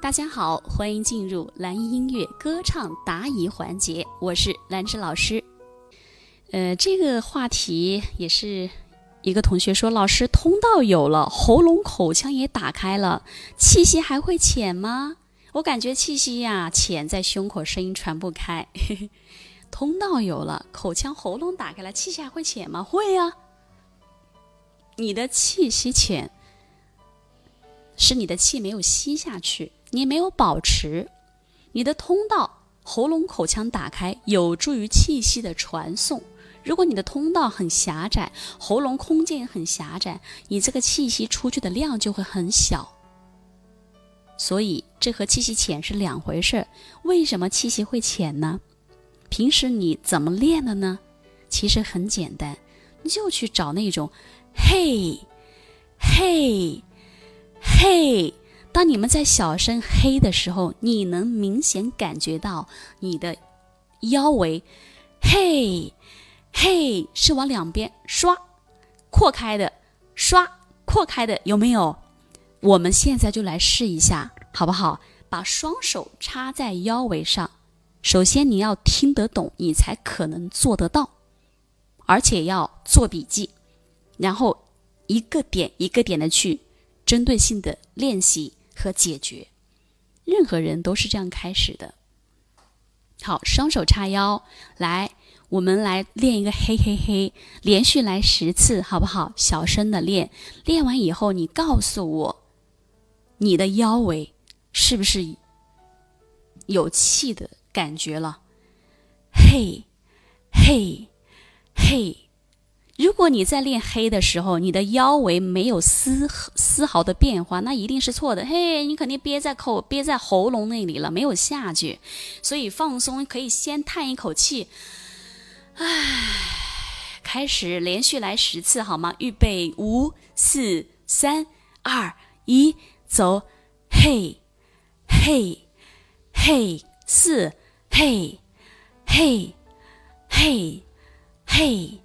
大家好，欢迎进入蓝音音乐歌唱答疑环节，我是兰芝老师。呃，这个话题也是一个同学说，老师通道有了，喉咙口腔也打开了，气息还会浅吗？我感觉气息呀浅在胸口，声音传不开。通道有了，口腔喉咙打开了，气息还会浅吗？会呀。你的气息浅，是你的气没有吸下去，你没有保持。你的通道喉咙口腔打开，有助于气息的传送。如果你的通道很狭窄，喉咙空间也很狭窄，你这个气息出去的量就会很小。所以这和气息浅是两回事儿。为什么气息会浅呢？平时你怎么练的呢？其实很简单，你就去找那种嘿，嘿，嘿。当你们在小声嘿的时候，你能明显感觉到你的腰围嘿，嘿是往两边刷扩开的，刷扩开的，有没有？我们现在就来试一下，好不好？把双手插在腰围上。首先你要听得懂，你才可能做得到，而且要做笔记，然后一个点一个点的去针对性的练习和解决。任何人都是这样开始的。好，双手叉腰，来，我们来练一个嘿嘿嘿，连续来十次，好不好？小声的练，练完以后你告诉我。你的腰围是不是有气的感觉了？嘿，嘿，嘿！如果你在练黑的时候，你的腰围没有丝丝毫的变化，那一定是错的。嘿，你肯定憋在口、憋在喉咙那里了，没有下去。所以放松，可以先叹一口气。唉，开始连续来十次好吗？预备，五、四、三、二、一。走，嘿，嘿，嘿，四，嘿，嘿，嘿，嘿，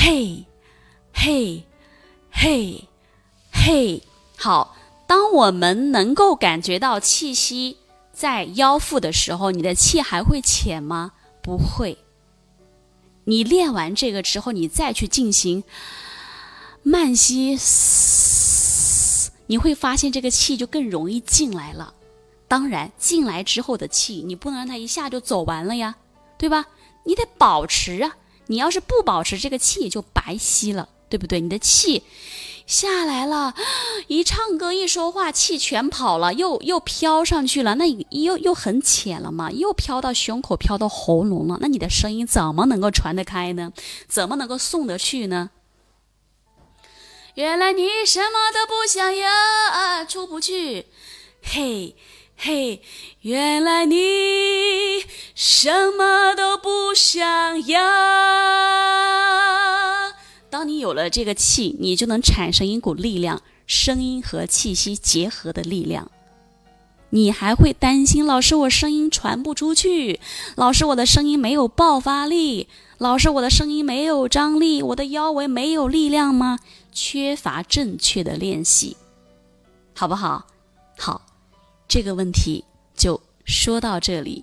嘿，嘿，嘿，嘿。好，当我们能够感觉到气息在腰腹的时候，你的气还会浅吗？不会。你练完这个之后，你再去进行慢吸。你会发现这个气就更容易进来了。当然，进来之后的气，你不能让它一下就走完了呀，对吧？你得保持啊。你要是不保持，这个气就白吸了，对不对？你的气下来了，一唱歌一说话，气全跑了，又又飘上去了，那又又很浅了嘛，又飘到胸口，飘到喉咙了。那你的声音怎么能够传得开呢？怎么能够送得去呢？原来你什么都不想要，啊出不去。嘿，嘿，原来你什么都不想要。当你有了这个气，你就能产生一股力量，声音和气息结合的力量。你还会担心老师我声音传不出去，老师我的声音没有爆发力，老师我的声音没有张力，我的腰围没有力量吗？缺乏正确的练习，好不好？好，这个问题就说到这里。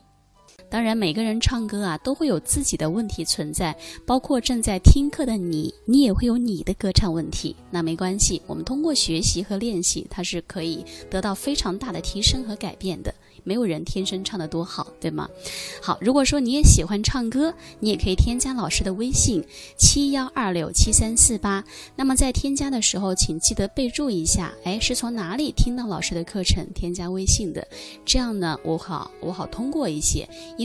当然，每个人唱歌啊，都会有自己的问题存在，包括正在听课的你，你也会有你的歌唱问题。那没关系，我们通过学习和练习，它是可以得到非常大的提升和改变的。没有人天生唱得多好，对吗？好，如果说你也喜欢唱歌，你也可以添加老师的微信七幺二六七三四八。那么在添加的时候，请记得备注一下，哎，是从哪里听到老师的课程，添加微信的。这样呢，我好我好通过一些，因